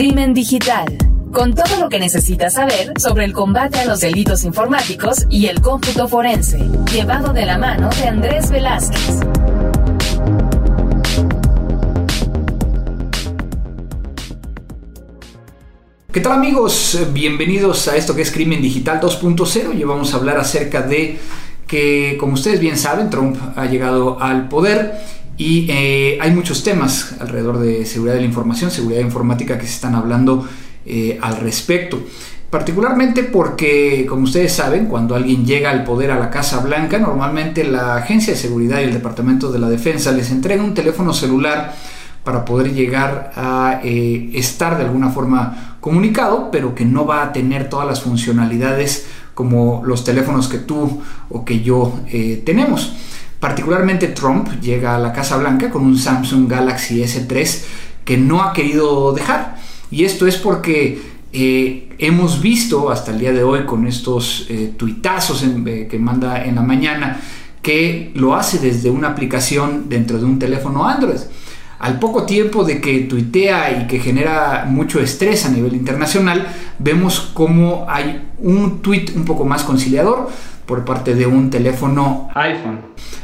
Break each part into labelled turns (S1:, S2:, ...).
S1: Crimen Digital, con todo lo que necesitas saber sobre el combate a los delitos informáticos y el cómputo forense, llevado de la mano de Andrés Velázquez.
S2: ¿Qué tal amigos? Bienvenidos a esto que es Crimen Digital 2.0 y vamos a hablar acerca de que, como ustedes bien saben, Trump ha llegado al poder y eh, hay muchos temas alrededor de seguridad de la información, seguridad informática que se están hablando eh, al respecto. Particularmente porque, como ustedes saben, cuando alguien llega al poder a la Casa Blanca, normalmente la Agencia de Seguridad y el Departamento de la Defensa les entrega un teléfono celular para poder llegar a eh, estar de alguna forma comunicado, pero que no va a tener todas las funcionalidades como los teléfonos que tú o que yo tenemos. Particularmente Trump llega a la Casa Blanca con un Samsung Galaxy S3 que no ha querido dejar. Y esto es porque eh, hemos visto hasta el día de hoy con estos tuitazos que manda en la mañana que lo hace desde una aplicación dentro de un teléfono Android al poco tiempo de que tuitea y que genera mucho estrés a nivel internacional, vemos cómo hay un tweet un poco más conciliador por parte de un teléfono iPhone.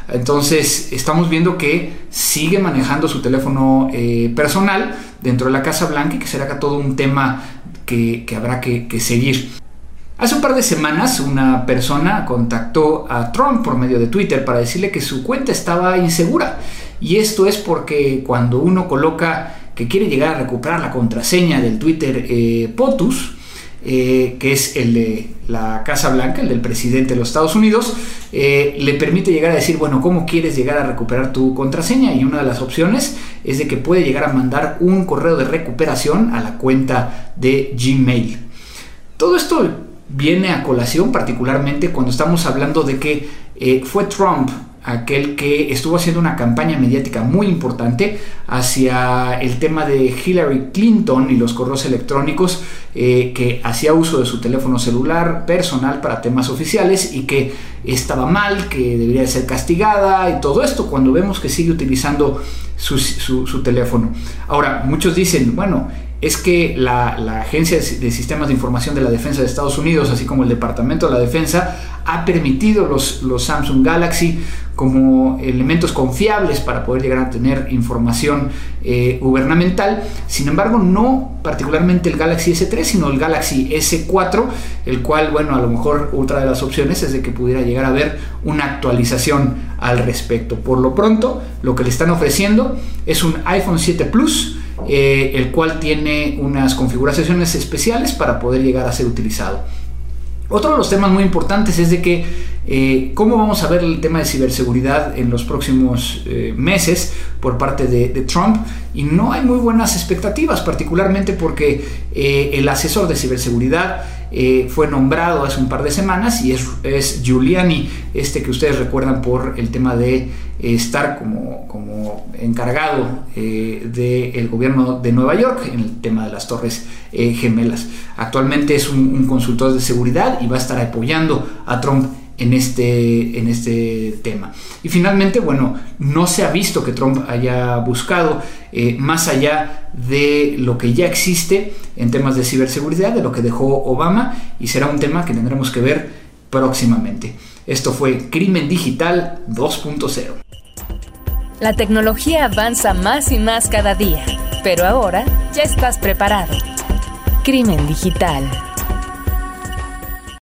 S2: Entonces estamos viendo que sigue manejando su teléfono eh, personal dentro de la Casa Blanca y que será todo un tema que, habrá que, que seguir. Hace un par de semanas una persona contactó a Trump por medio de Twitter para decirle que su cuenta estaba insegura y esto es porque cuando uno coloca que quiere llegar a recuperar la contraseña del Twitter eh, POTUS, eh, que es el de la Casa Blanca, el del presidente de los Estados Unidos, eh, le permite llegar a decir, bueno, ¿cómo quieres llegar a recuperar tu contraseña? Y una de las opciones es de que puede llegar a mandar un correo de recuperación a la cuenta de Gmail. Todo esto viene a colación particularmente cuando estamos hablando de que fue Trump aquel que estuvo haciendo una campaña mediática muy importante hacia el tema de Hillary Clinton y los correos electrónicos, eh, que hacía uso de su teléfono celular personal para temas oficiales y que estaba mal, que debería ser castigada y todo esto cuando vemos que sigue utilizando su, su teléfono. Ahora, muchos dicen, bueno, es que la, Agencia de Sistemas de Información de la Defensa de Estados Unidos, así como el Departamento de la Defensa, ha permitido los, los Samsung Galaxy como elementos confiables para poder llegar a tener información eh, gubernamental. Sin embargo, no particularmente el Galaxy S3, sino el Galaxy S4, el cual, bueno, a lo mejor otra de las opciones es de que pudiera llegar a haber una actualización al respecto. Por lo pronto, lo que le están ofreciendo es un iPhone 7 Plus eh, el cual tiene unas configuraciones especiales para poder llegar a ser utilizado. Otro de los temas muy importantes es de que eh, cómo vamos a ver el tema de ciberseguridad en los próximos eh, meses por parte de, Trump y no hay muy buenas expectativas, particularmente porque el asesor de ciberseguridad fue nombrado hace un par de semanas y es, es Giuliani, este que ustedes recuerdan por el tema de estar como, como encargado eh, del gobierno de Nueva York en el tema de las torres eh, gemelas. Actualmente es un, consultor de seguridad y va a estar apoyando a Trump en este, en este tema. Y finalmente, bueno, no se ha visto que Trump haya buscado eh, más allá de lo que ya existe en temas de ciberseguridad, de lo que dejó Obama, y será un tema que tendremos que ver próximamente. Esto fue Crimen Digital 2.0.
S1: La tecnología avanza más y más cada día, pero ahora ya estás preparado. Crimen Digital.